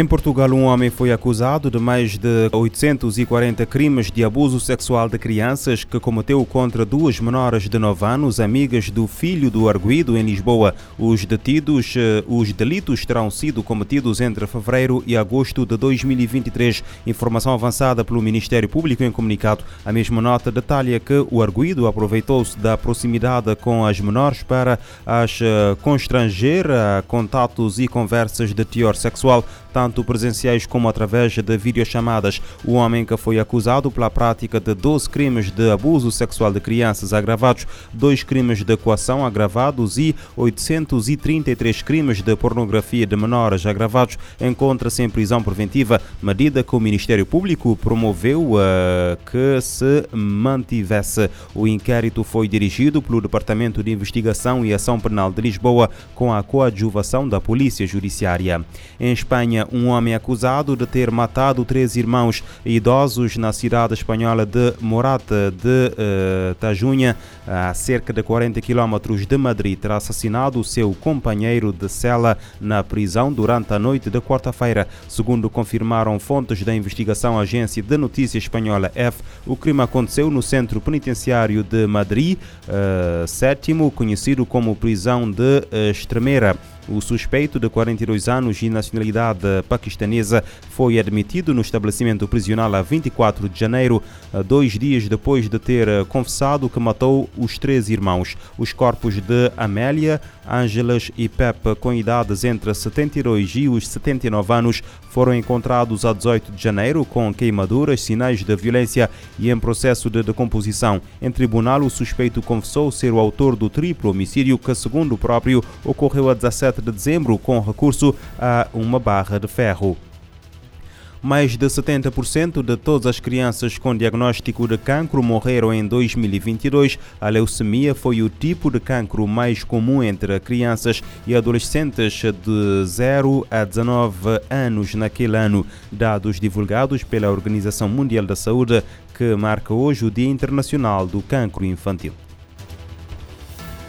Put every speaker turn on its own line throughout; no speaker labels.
Em Portugal, um homem foi acusado de mais de 840 crimes de abuso sexual de crianças que cometeu contra duas menores de 9 anos, amigas do filho do arguído em Lisboa. Os detidos, eh, os delitos terão sido cometidos entre fevereiro e agosto de 2023. Informação avançada pelo Ministério Público em comunicado. A mesma nota detalha que o arguído aproveitou-se da proximidade com as menores para as eh, constranger a contatos e conversas de teor sexual tanto presenciais como através de videochamadas. O homem que foi acusado pela prática de 12 crimes de abuso sexual de crianças agravados, dois crimes de coação agravados e 833 crimes de pornografia de menores agravados, encontra-se em prisão preventiva, medida que o Ministério Público promoveu uh, que se mantivesse. O inquérito foi dirigido pelo Departamento de Investigação e Ação Penal de Lisboa com a coadjuvação da Polícia Judiciária. Em Espanha, um homem acusado de ter matado três irmãos idosos na cidade espanhola de Morata de uh, Tajunha, a cerca de 40 quilómetros de Madrid, terá assassinado o seu companheiro de cela na prisão durante a noite de quarta-feira. Segundo confirmaram fontes da investigação agência de notícias espanhola F, o crime aconteceu no centro penitenciário de Madrid, uh, sétimo, conhecido como prisão de uh, Extremeira. O suspeito de 42 anos e nacionalidade paquistanesa foi admitido no estabelecimento prisional a 24 de janeiro, dois dias depois de ter confessado que matou os três irmãos. Os corpos de Amélia, Ângelas e Pepe, com idades entre 72 e os 79 anos, foram encontrados a 18 de janeiro com queimaduras, sinais de violência e em processo de decomposição. Em tribunal, o suspeito confessou ser o autor do triplo homicídio que, segundo o próprio, ocorreu a 17 de dezembro com recurso a uma barra de ferro. Mais de 70% de todas as crianças com diagnóstico de cancro morreram em 2022. A leucemia foi o tipo de cancro mais comum entre crianças e adolescentes de 0 a 19 anos naquele ano. Dados divulgados pela Organização Mundial da Saúde, que marca hoje o Dia Internacional do Cancro Infantil.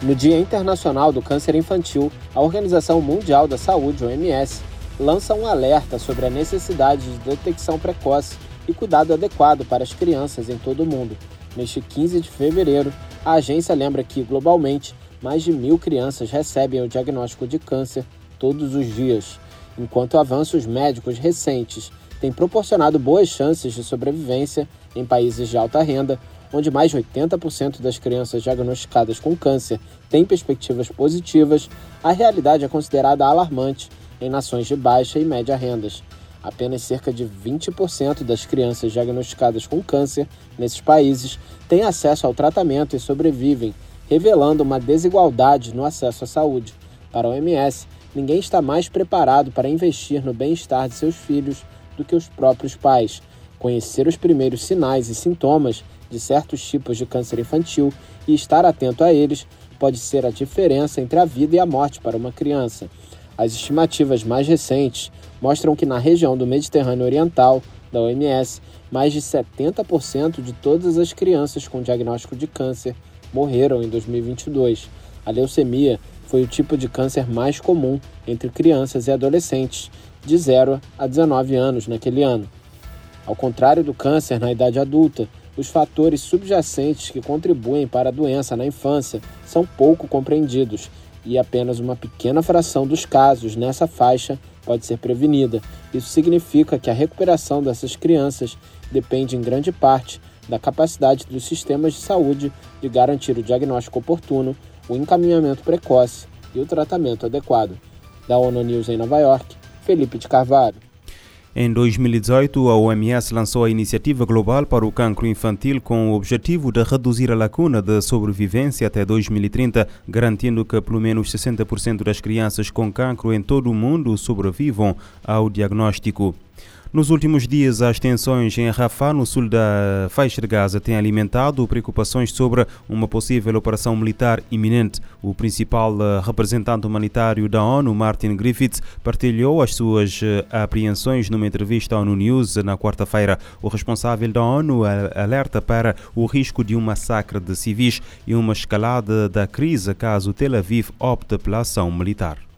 No Dia Internacional do Câncer Infantil, a Organização Mundial da Saúde, OMS, lança um alerta sobre a necessidade de detecção precoce e cuidado adequado para as crianças em todo o mundo. Neste 15 de fevereiro, a agência lembra que, globalmente, mais de mil crianças recebem o diagnóstico de câncer todos os dias, enquanto avanços médicos recentes têm proporcionado boas chances de sobrevivência em países de alta renda onde mais de 80% das crianças diagnosticadas com câncer têm perspectivas positivas, a realidade é considerada alarmante em nações de baixa e média rendas. Apenas cerca de 20% das crianças diagnosticadas com câncer nesses países têm acesso ao tratamento e sobrevivem, revelando uma desigualdade no acesso à saúde. Para a OMS, ninguém está mais preparado para investir no bem-estar de seus filhos do que os próprios pais. Conhecer os primeiros sinais e sintomas de certos tipos de câncer infantil e estar atento a eles pode ser a diferença entre a vida e a morte para uma criança. As estimativas mais recentes mostram que na região do Mediterrâneo Oriental, da OMS, mais de 70% de todas as crianças com diagnóstico de câncer morreram em 2022. A leucemia foi o tipo de câncer mais comum entre crianças e adolescentes, de 0 a 19 anos naquele ano. Ao contrário do câncer na idade adulta, os fatores subjacentes que contribuem para a doença na infância são pouco compreendidos e apenas uma pequena fração dos casos nessa faixa pode ser prevenida. Isso significa que a recuperação dessas crianças depende em grande parte da capacidade dos sistemas de saúde de garantir o diagnóstico oportuno, o encaminhamento precoce e o tratamento adequado. Da ONU News em Nova York, Felipe de Carvalho.
Em 2018, a OMS lançou a Iniciativa Global para o Cancro Infantil com o objetivo de reduzir a lacuna de sobrevivência até 2030, garantindo que pelo menos 60% das crianças com cancro em todo o mundo sobrevivam ao diagnóstico. Nos últimos dias, as tensões em Rafah, no sul da faixa de Gaza, têm alimentado preocupações sobre uma possível operação militar iminente. O principal eh, representante humanitário da ONU, Martin Griffiths, partilhou as suas eh, apreensões numa entrevista à ONU News na quarta-feira. O responsável da ONU alerta para o risco de um massacre de civis e uma escalada da crise caso Tel Aviv opte pela ação militar.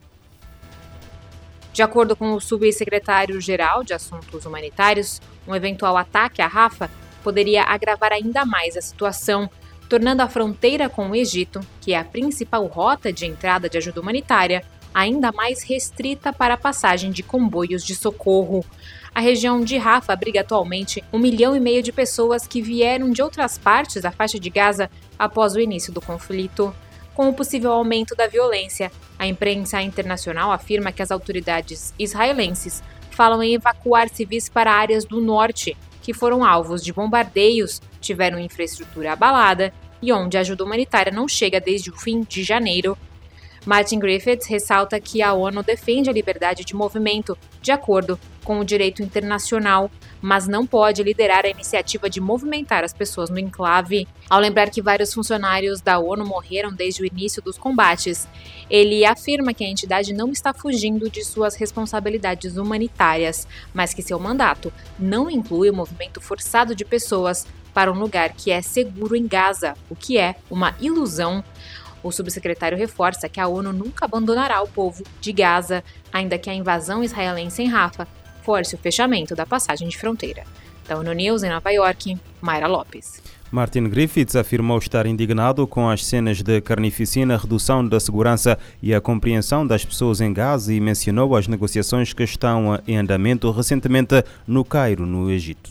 De acordo com o subsecretário-geral de Assuntos Humanitários, um eventual ataque à Rafa poderia agravar ainda mais a situação, tornando a fronteira com o Egito, que é a principal rota de entrada de ajuda humanitária, ainda mais restrita para a passagem de comboios de socorro. A região de Rafa abriga atualmente um milhão e meio de pessoas que vieram de outras partes da faixa de Gaza após o início do conflito. Com o possível aumento da violência, a imprensa internacional afirma que as autoridades israelenses falam em evacuar civis para áreas do norte, que foram alvos de bombardeios, tiveram infraestrutura abalada e onde a ajuda humanitária não chega desde o fim de janeiro. Martin Griffiths ressalta que a ONU defende a liberdade de movimento, de acordo com o direito internacional, mas não pode liderar a iniciativa de movimentar as pessoas no enclave. Ao lembrar que vários funcionários da ONU morreram desde o início dos combates, ele afirma que a entidade não está fugindo de suas responsabilidades humanitárias, mas que seu mandato não inclui o movimento forçado de pessoas para um lugar que é seguro em Gaza, o que é uma ilusão. O subsecretário reforça que a ONU nunca abandonará o povo de Gaza, ainda que a invasão israelense em Rafa force o fechamento da passagem de fronteira. Da ONU News em Nova York, Mayra Lopes.
Martin Griffiths afirmou estar indignado com as cenas de carnificina, redução da segurança e a compreensão das pessoas em Gaza e mencionou as negociações que estão em andamento recentemente no Cairo, no Egito.